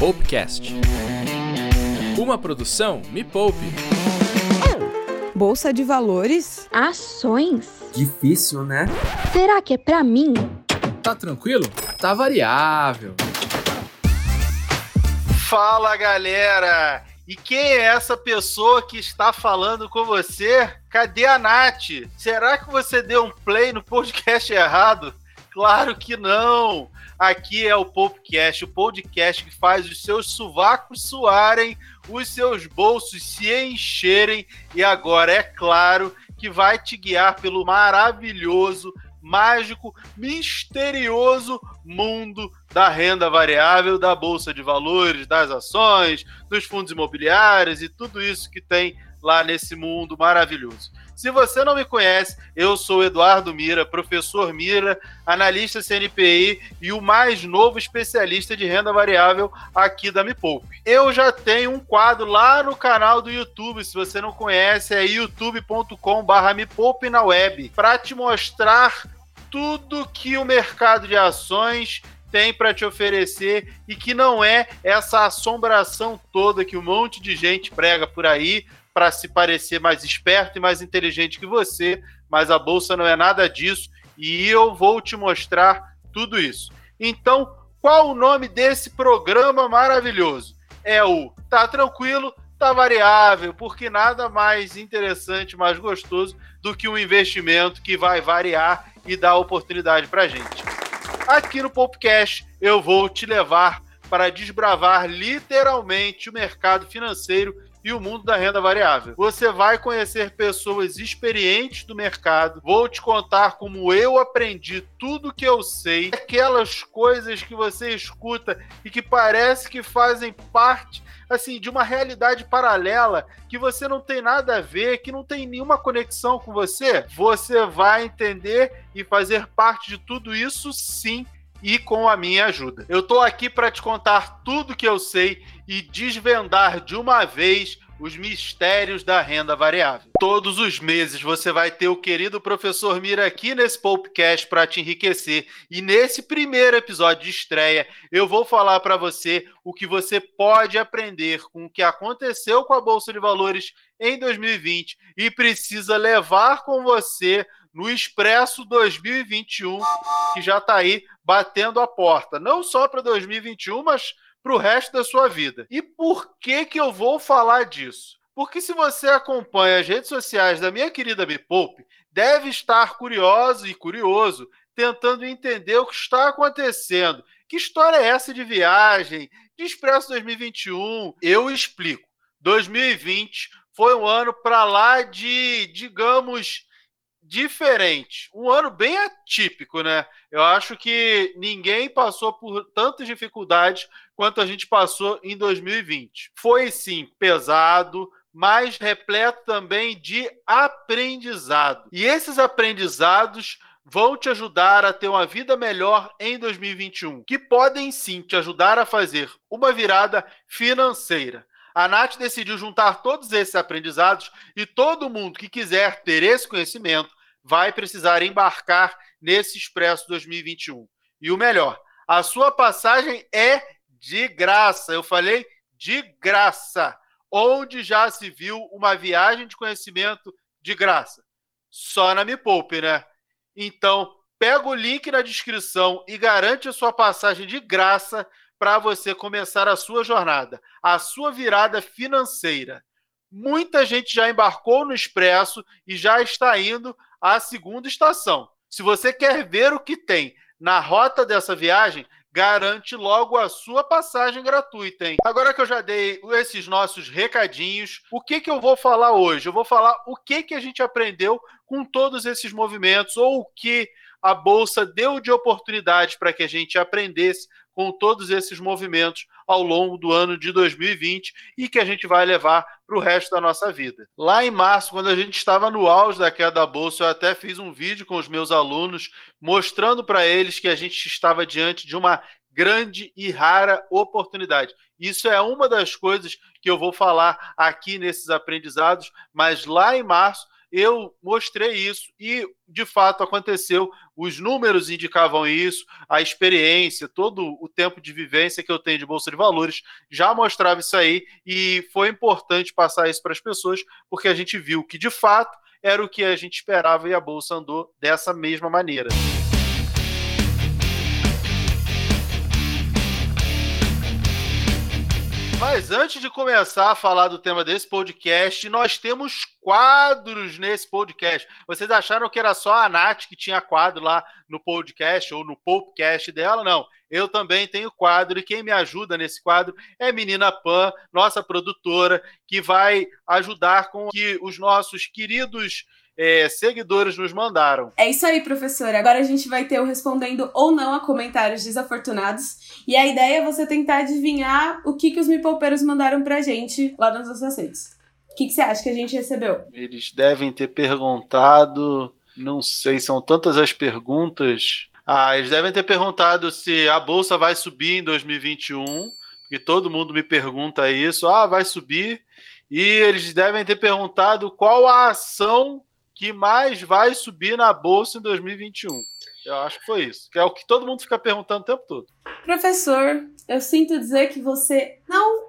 Poupecast. Uma produção Me Poupe. Bolsa de valores? Ações? Difícil, né? Será que é pra mim? Tá tranquilo? Tá variável. Fala galera! E quem é essa pessoa que está falando com você? Cadê a Nath? Será que você deu um play no podcast errado? Claro que não! Aqui é o Popcast, o podcast que faz os seus sovacos suarem, os seus bolsos se encherem e agora, é claro, que vai te guiar pelo maravilhoso, mágico, misterioso mundo da renda variável, da bolsa de valores, das ações, dos fundos imobiliários e tudo isso que tem lá nesse mundo maravilhoso. Se você não me conhece, eu sou Eduardo Mira, professor Mira, analista CNPI e o mais novo especialista de renda variável aqui da Me Poupe. Eu já tenho um quadro lá no canal do YouTube, se você não conhece, é youtube.com/barra Me Poupe na web, para te mostrar tudo que o mercado de ações tem para te oferecer e que não é essa assombração toda que um monte de gente prega por aí para se parecer mais esperto e mais inteligente que você, mas a bolsa não é nada disso e eu vou te mostrar tudo isso. Então, qual o nome desse programa maravilhoso? É o Tá Tranquilo, Tá Variável, porque nada mais interessante, mais gostoso do que um investimento que vai variar e dar oportunidade para gente. Aqui no Popcast eu vou te levar para desbravar literalmente o mercado financeiro e o mundo da renda variável. Você vai conhecer pessoas experientes do mercado. Vou te contar como eu aprendi tudo que eu sei, aquelas coisas que você escuta e que parece que fazem parte assim de uma realidade paralela que você não tem nada a ver, que não tem nenhuma conexão com você. Você vai entender e fazer parte de tudo isso sim e com a minha ajuda. Eu estou aqui para te contar tudo que eu sei e desvendar de uma vez os mistérios da renda variável. Todos os meses você vai ter o querido professor Mira aqui nesse podcast para te enriquecer. E nesse primeiro episódio de estreia, eu vou falar para você o que você pode aprender com o que aconteceu com a bolsa de valores em 2020 e precisa levar com você no Expresso 2021, que já está aí batendo a porta, não só para 2021, mas para o resto da sua vida. E por que que eu vou falar disso? Porque se você acompanha as redes sociais da minha querida Me Poupe, deve estar curioso e curioso tentando entender o que está acontecendo. Que história é essa de viagem? De Expresso 2021? Eu explico. 2020 foi um ano para lá de, digamos, diferente. Um ano bem atípico, né? Eu acho que ninguém passou por tantas dificuldades quanto a gente passou em 2020. Foi sim pesado, mas repleto também de aprendizado. E esses aprendizados vão te ajudar a ter uma vida melhor em 2021, que podem sim te ajudar a fazer uma virada financeira. A Nath decidiu juntar todos esses aprendizados e todo mundo que quiser ter esse conhecimento vai precisar embarcar nesse Expresso 2021. E o melhor, a sua passagem é de graça. Eu falei de graça. Onde já se viu uma viagem de conhecimento de graça? Só na Me Poupe, né? Então, pega o link na descrição e garante a sua passagem de graça para você começar a sua jornada, a sua virada financeira. Muita gente já embarcou no Expresso e já está indo à segunda estação. Se você quer ver o que tem na rota dessa viagem, garante logo a sua passagem gratuita, hein? Agora que eu já dei esses nossos recadinhos, o que que eu vou falar hoje? Eu vou falar o que que a gente aprendeu com todos esses movimentos ou o que a bolsa deu de oportunidade para que a gente aprendesse com todos esses movimentos ao longo do ano de 2020 e que a gente vai levar para o resto da nossa vida. Lá em março, quando a gente estava no auge da queda da bolsa, eu até fiz um vídeo com os meus alunos mostrando para eles que a gente estava diante de uma grande e rara oportunidade. Isso é uma das coisas que eu vou falar aqui nesses aprendizados, mas lá em março eu mostrei isso e de fato aconteceu. Os números indicavam isso, a experiência, todo o tempo de vivência que eu tenho de bolsa de valores já mostrava isso aí e foi importante passar isso para as pessoas porque a gente viu que de fato era o que a gente esperava e a bolsa andou dessa mesma maneira. Mas antes de começar a falar do tema desse podcast, nós temos quadros nesse podcast. Vocês acharam que era só a Nath que tinha quadro lá no podcast ou no podcast dela? Não. Eu também tenho quadro e quem me ajuda nesse quadro é Menina Pan, nossa produtora, que vai ajudar com que os nossos queridos é, seguidores nos mandaram. É isso aí, professor. Agora a gente vai ter o respondendo ou não a comentários desafortunados. E a ideia é você tentar adivinhar o que, que os mipolpeiros mandaram pra gente lá nas nossas redes. O que, que você acha que a gente recebeu? Eles devem ter perguntado. Não sei, são tantas as perguntas. Ah, eles devem ter perguntado se a bolsa vai subir em 2021, porque todo mundo me pergunta isso. Ah, vai subir. E eles devem ter perguntado qual a ação que mais vai subir na bolsa em 2021. Eu acho que foi isso. Que é o que todo mundo fica perguntando o tempo todo. Professor, eu sinto dizer que você não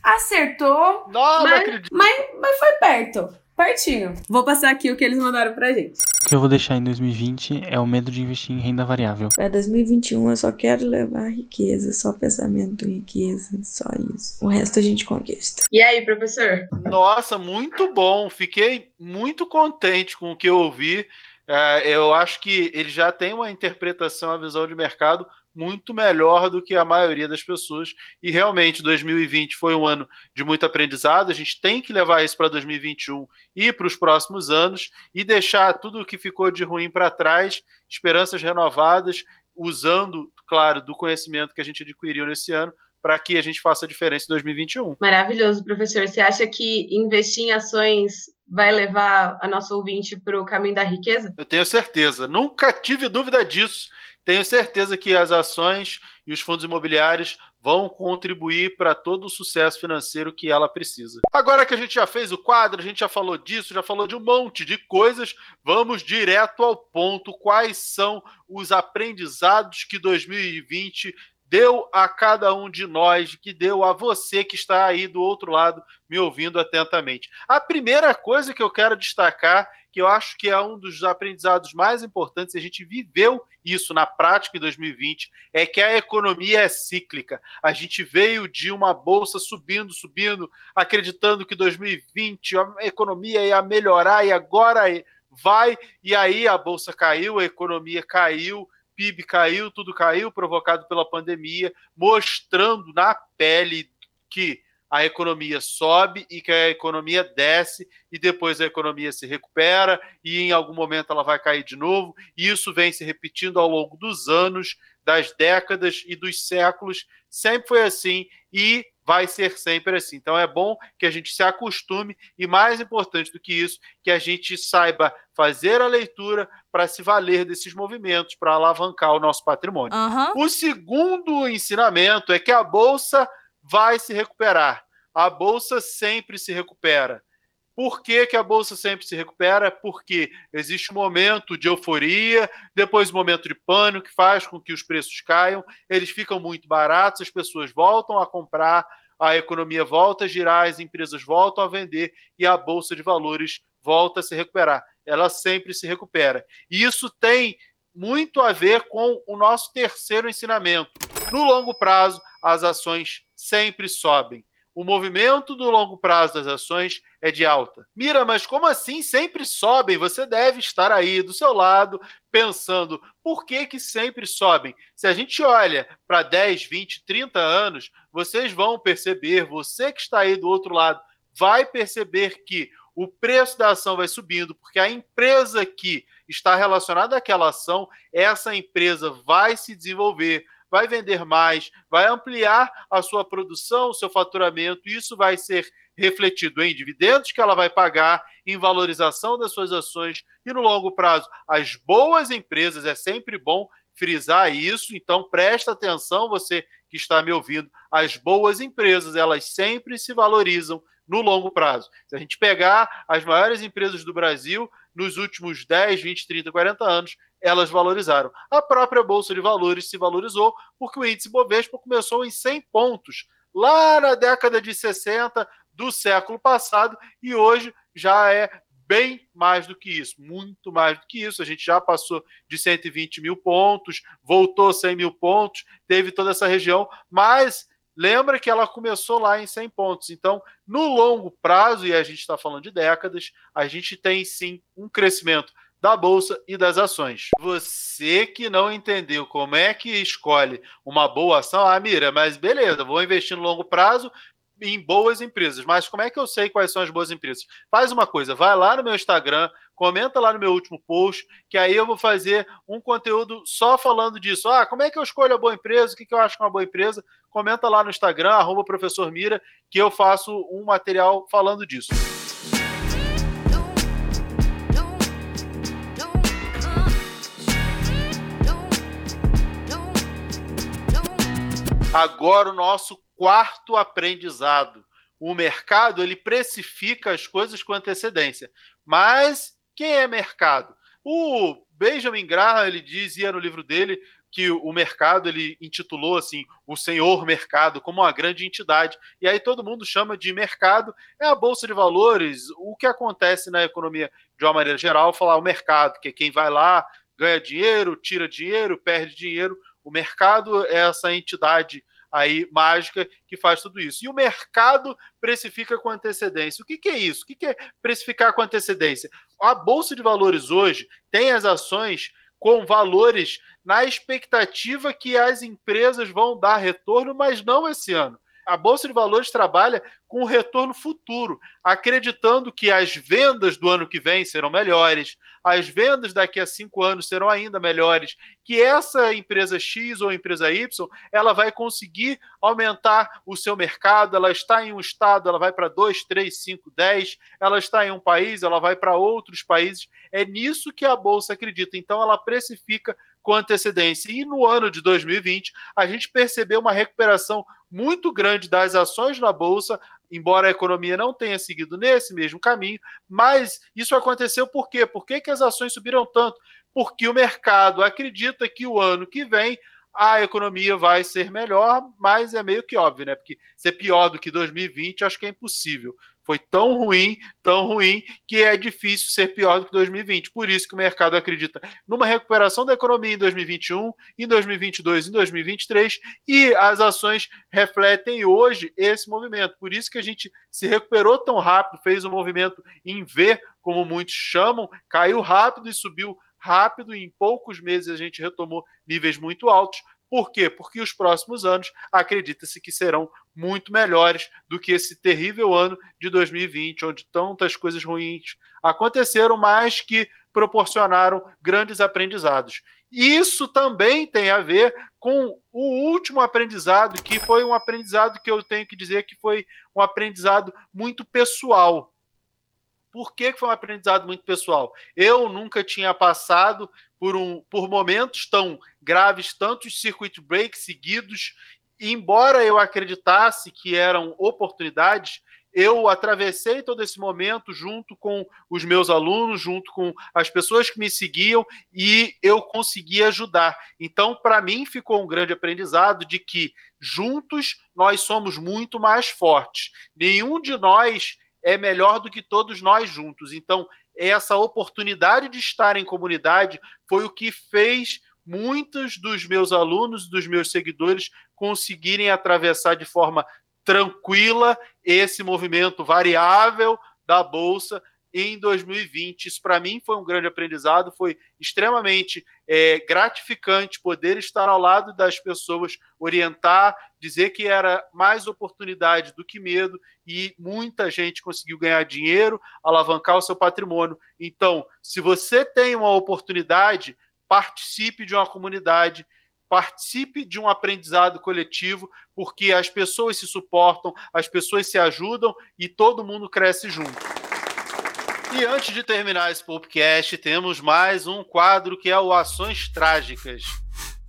acertou. Não, mas, não acredito. Mas, mas foi perto. Pertinho. Vou passar aqui o que eles mandaram pra gente. O que eu vou deixar em 2020 é o medo de investir em renda variável. Para 2021 eu só quero levar riqueza, só pensamento em riqueza, só isso. O resto a gente conquista. E aí, professor? Nossa, muito bom. Fiquei muito contente com o que eu ouvi. É, eu acho que ele já tem uma interpretação, uma visão de mercado muito melhor do que a maioria das pessoas. E realmente, 2020 foi um ano de muito aprendizado. A gente tem que levar isso para 2021 e para os próximos anos e deixar tudo o que ficou de ruim para trás, esperanças renovadas, usando, claro, do conhecimento que a gente adquiriu nesse ano para que a gente faça a diferença em 2021. Maravilhoso, professor. Você acha que investir em ações vai levar a nossa ouvinte para o caminho da riqueza? Eu tenho certeza. Nunca tive dúvida disso. Tenho certeza que as ações e os fundos imobiliários vão contribuir para todo o sucesso financeiro que ela precisa. Agora que a gente já fez o quadro, a gente já falou disso, já falou de um monte de coisas, vamos direto ao ponto. Quais são os aprendizados que 2020 deu a cada um de nós, que deu a você que está aí do outro lado me ouvindo atentamente? A primeira coisa que eu quero destacar que eu acho que é um dos aprendizados mais importantes, a gente viveu isso na prática em 2020, é que a economia é cíclica. A gente veio de uma bolsa subindo, subindo, acreditando que 2020 a economia ia melhorar e agora vai, e aí a bolsa caiu, a economia caiu, PIB caiu, tudo caiu, provocado pela pandemia, mostrando na pele que a economia sobe e que a economia desce e depois a economia se recupera e em algum momento ela vai cair de novo. E isso vem se repetindo ao longo dos anos, das décadas e dos séculos. Sempre foi assim e vai ser sempre assim. Então é bom que a gente se acostume e mais importante do que isso, que a gente saiba fazer a leitura para se valer desses movimentos, para alavancar o nosso patrimônio. Uhum. O segundo ensinamento é que a bolsa vai se recuperar. A bolsa sempre se recupera. Por que, que, a bolsa sempre se recupera? Porque existe um momento de euforia, depois um momento de pânico que faz com que os preços caiam, eles ficam muito baratos, as pessoas voltam a comprar, a economia volta a girar, as empresas voltam a vender e a bolsa de valores volta a se recuperar. Ela sempre se recupera. E isso tem muito a ver com o nosso terceiro ensinamento. No longo prazo, as ações sempre sobem. O movimento do longo prazo das ações é de alta. Mira, mas como assim sempre sobem? Você deve estar aí do seu lado pensando por que, que sempre sobem. Se a gente olha para 10, 20, 30 anos, vocês vão perceber, você que está aí do outro lado, vai perceber que o preço da ação vai subindo, porque a empresa que está relacionada àquela ação, essa empresa vai se desenvolver, vai vender mais, vai ampliar a sua produção, o seu faturamento, e isso vai ser refletido em dividendos que ela vai pagar, em valorização das suas ações e no longo prazo. As boas empresas, é sempre bom frisar isso, então presta atenção, você que está me ouvindo, as boas empresas, elas sempre se valorizam no longo prazo. Se a gente pegar as maiores empresas do Brasil, nos últimos 10, 20, 30, 40 anos, elas valorizaram. A própria Bolsa de Valores se valorizou porque o índice Bovespa começou em 100 pontos lá na década de 60 do século passado e hoje já é bem mais do que isso, muito mais do que isso. A gente já passou de 120 mil pontos, voltou 100 mil pontos, teve toda essa região, mas lembra que ela começou lá em 100 pontos. Então, no longo prazo, e a gente está falando de décadas, a gente tem sim um crescimento da bolsa e das ações. Você que não entendeu como é que escolhe uma boa ação, ah, mira, mas beleza, vou investir no longo prazo, em boas empresas. Mas como é que eu sei quais são as boas empresas? Faz uma coisa, vai lá no meu Instagram, comenta lá no meu último post, que aí eu vou fazer um conteúdo só falando disso. Ah, como é que eu escolho a boa empresa? O que, que eu acho que é uma boa empresa? Comenta lá no Instagram, arroba professor Mira, que eu faço um material falando disso. Agora o nosso quarto aprendizado. O mercado ele precifica as coisas com antecedência. Mas quem é mercado? O Benjamin Graham ele dizia no livro dele que o mercado ele intitulou assim o senhor mercado como uma grande entidade e aí todo mundo chama de mercado é a bolsa de valores o que acontece na economia de uma maneira geral falar o mercado que é quem vai lá ganha dinheiro tira dinheiro perde dinheiro o mercado é essa entidade aí mágica que faz tudo isso. E o mercado precifica com antecedência. O que, que é isso? O que, que é precificar com antecedência? A Bolsa de Valores hoje tem as ações com valores na expectativa que as empresas vão dar retorno, mas não esse ano. A Bolsa de Valores trabalha com o retorno futuro, acreditando que as vendas do ano que vem serão melhores, as vendas daqui a cinco anos serão ainda melhores, que essa empresa X ou empresa Y ela vai conseguir aumentar o seu mercado, ela está em um estado, ela vai para dois, três, cinco, dez, ela está em um país, ela vai para outros países. É nisso que a Bolsa acredita. Então ela precifica com antecedência. E no ano de 2020, a gente percebeu uma recuperação muito grande das ações na bolsa, embora a economia não tenha seguido nesse mesmo caminho, mas isso aconteceu por quê? Por que, que as ações subiram tanto? Porque o mercado acredita que o ano que vem a economia vai ser melhor, mas é meio que óbvio, né? Porque ser pior do que 2020 acho que é impossível foi tão ruim, tão ruim, que é difícil ser pior do que 2020. Por isso que o mercado acredita numa recuperação da economia em 2021, em 2022, em 2023, e as ações refletem hoje esse movimento. Por isso que a gente se recuperou tão rápido, fez um movimento em V, como muitos chamam, caiu rápido e subiu rápido, e em poucos meses a gente retomou níveis muito altos, por quê? Porque os próximos anos acredita-se que serão muito melhores do que esse terrível ano de 2020, onde tantas coisas ruins aconteceram, mas que proporcionaram grandes aprendizados. Isso também tem a ver com o último aprendizado, que foi um aprendizado que eu tenho que dizer que foi um aprendizado muito pessoal. Por que foi um aprendizado muito pessoal? Eu nunca tinha passado por, um, por momentos tão graves, tantos circuit breaks seguidos. Embora eu acreditasse que eram oportunidades, eu atravessei todo esse momento junto com os meus alunos, junto com as pessoas que me seguiam e eu consegui ajudar. Então, para mim, ficou um grande aprendizado de que juntos nós somos muito mais fortes. Nenhum de nós é melhor do que todos nós juntos. Então, essa oportunidade de estar em comunidade foi o que fez muitos dos meus alunos, dos meus seguidores, conseguirem atravessar de forma tranquila esse movimento variável da bolsa em 2020. Isso para mim foi um grande aprendizado, foi extremamente é, gratificante poder estar ao lado das pessoas, orientar, dizer que era mais oportunidade do que medo e muita gente conseguiu ganhar dinheiro, alavancar o seu patrimônio. Então, se você tem uma oportunidade, participe de uma comunidade participe de um aprendizado coletivo, porque as pessoas se suportam, as pessoas se ajudam e todo mundo cresce junto. E antes de terminar esse podcast, temos mais um quadro que é o Ações Trágicas.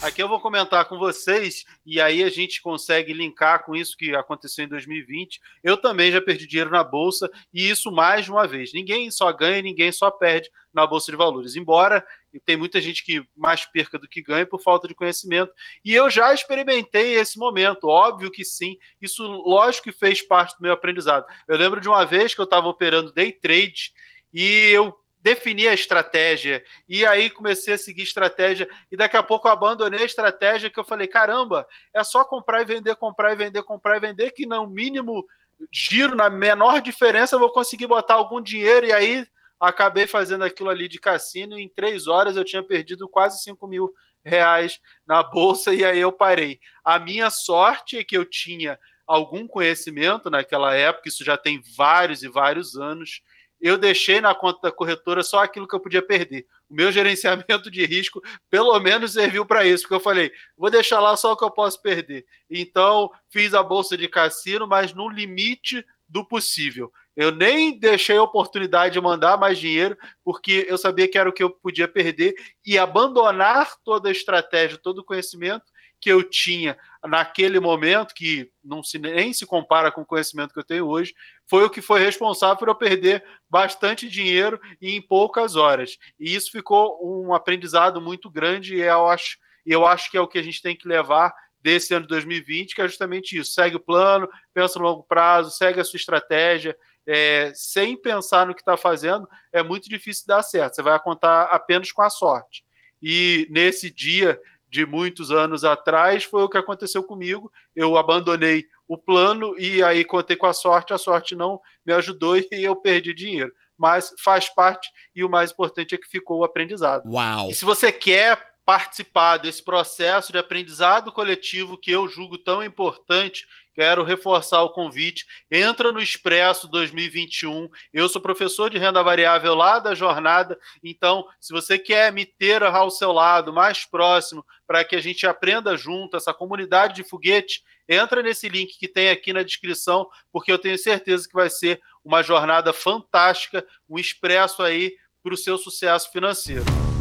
Aqui eu vou comentar com vocês e aí a gente consegue linkar com isso que aconteceu em 2020. Eu também já perdi dinheiro na bolsa e isso mais de uma vez. Ninguém só ganha, ninguém só perde na bolsa de valores. Embora tem muita gente que mais perca do que ganha por falta de conhecimento. E eu já experimentei esse momento, óbvio que sim. Isso, lógico, que fez parte do meu aprendizado. Eu lembro de uma vez que eu estava operando day trade e eu defini a estratégia e aí comecei a seguir estratégia e daqui a pouco eu abandonei a estratégia que eu falei, caramba, é só comprar e vender, comprar e vender, comprar e vender que no mínimo giro, na menor diferença eu vou conseguir botar algum dinheiro e aí acabei fazendo aquilo ali de cassino em três horas eu tinha perdido quase 5 mil reais na bolsa e aí eu parei. A minha sorte é que eu tinha algum conhecimento naquela época, isso já tem vários e vários anos, eu deixei na conta da corretora só aquilo que eu podia perder. O meu gerenciamento de risco, pelo menos, serviu para isso, porque eu falei, vou deixar lá só o que eu posso perder. Então, fiz a bolsa de cassino, mas no limite do possível. Eu nem deixei a oportunidade de mandar mais dinheiro, porque eu sabia que era o que eu podia perder e abandonar toda a estratégia, todo o conhecimento que eu tinha naquele momento, que não se, nem se compara com o conhecimento que eu tenho hoje, foi o que foi responsável por eu perder bastante dinheiro em poucas horas. E isso ficou um aprendizado muito grande e eu acho, eu acho que é o que a gente tem que levar desse ano de 2020, que é justamente isso. Segue o plano, pensa no longo prazo, segue a sua estratégia, é, sem pensar no que está fazendo, é muito difícil dar certo. Você vai contar apenas com a sorte. E nesse dia de muitos anos atrás, foi o que aconteceu comigo. Eu abandonei o plano e aí contei com a sorte, a sorte não me ajudou e eu perdi dinheiro. Mas faz parte e o mais importante é que ficou o aprendizado. Uau! E se você quer participar desse processo de aprendizado coletivo que eu julgo tão importante quero reforçar o convite. Entra no Expresso 2021. Eu sou professor de renda variável lá da jornada, então, se você quer me ter ao seu lado, mais próximo, para que a gente aprenda junto, essa comunidade de foguete, entra nesse link que tem aqui na descrição, porque eu tenho certeza que vai ser uma jornada fantástica, um expresso aí para o seu sucesso financeiro.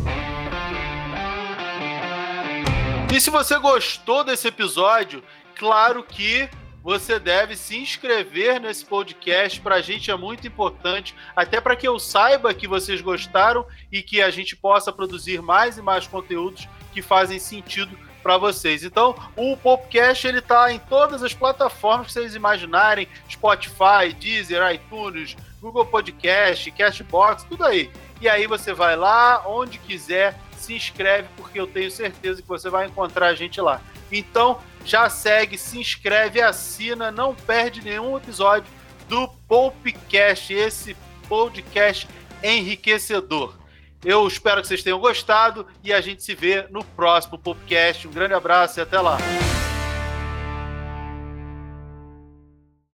E se você gostou desse episódio, claro que você deve se inscrever nesse podcast. Para a gente é muito importante, até para que eu saiba que vocês gostaram e que a gente possa produzir mais e mais conteúdos que fazem sentido para vocês. Então, o podcast ele tá em todas as plataformas que vocês imaginarem, Spotify, Deezer, iTunes, Google Podcast, Cashbox, tudo aí. E aí você vai lá onde quiser, se inscreve porque eu tenho certeza que você vai encontrar a gente lá. Então, já segue, se inscreve, assina, não perde nenhum episódio do Popcast, esse podcast enriquecedor. Eu espero que vocês tenham gostado e a gente se vê no próximo Popcast. Um grande abraço e até lá.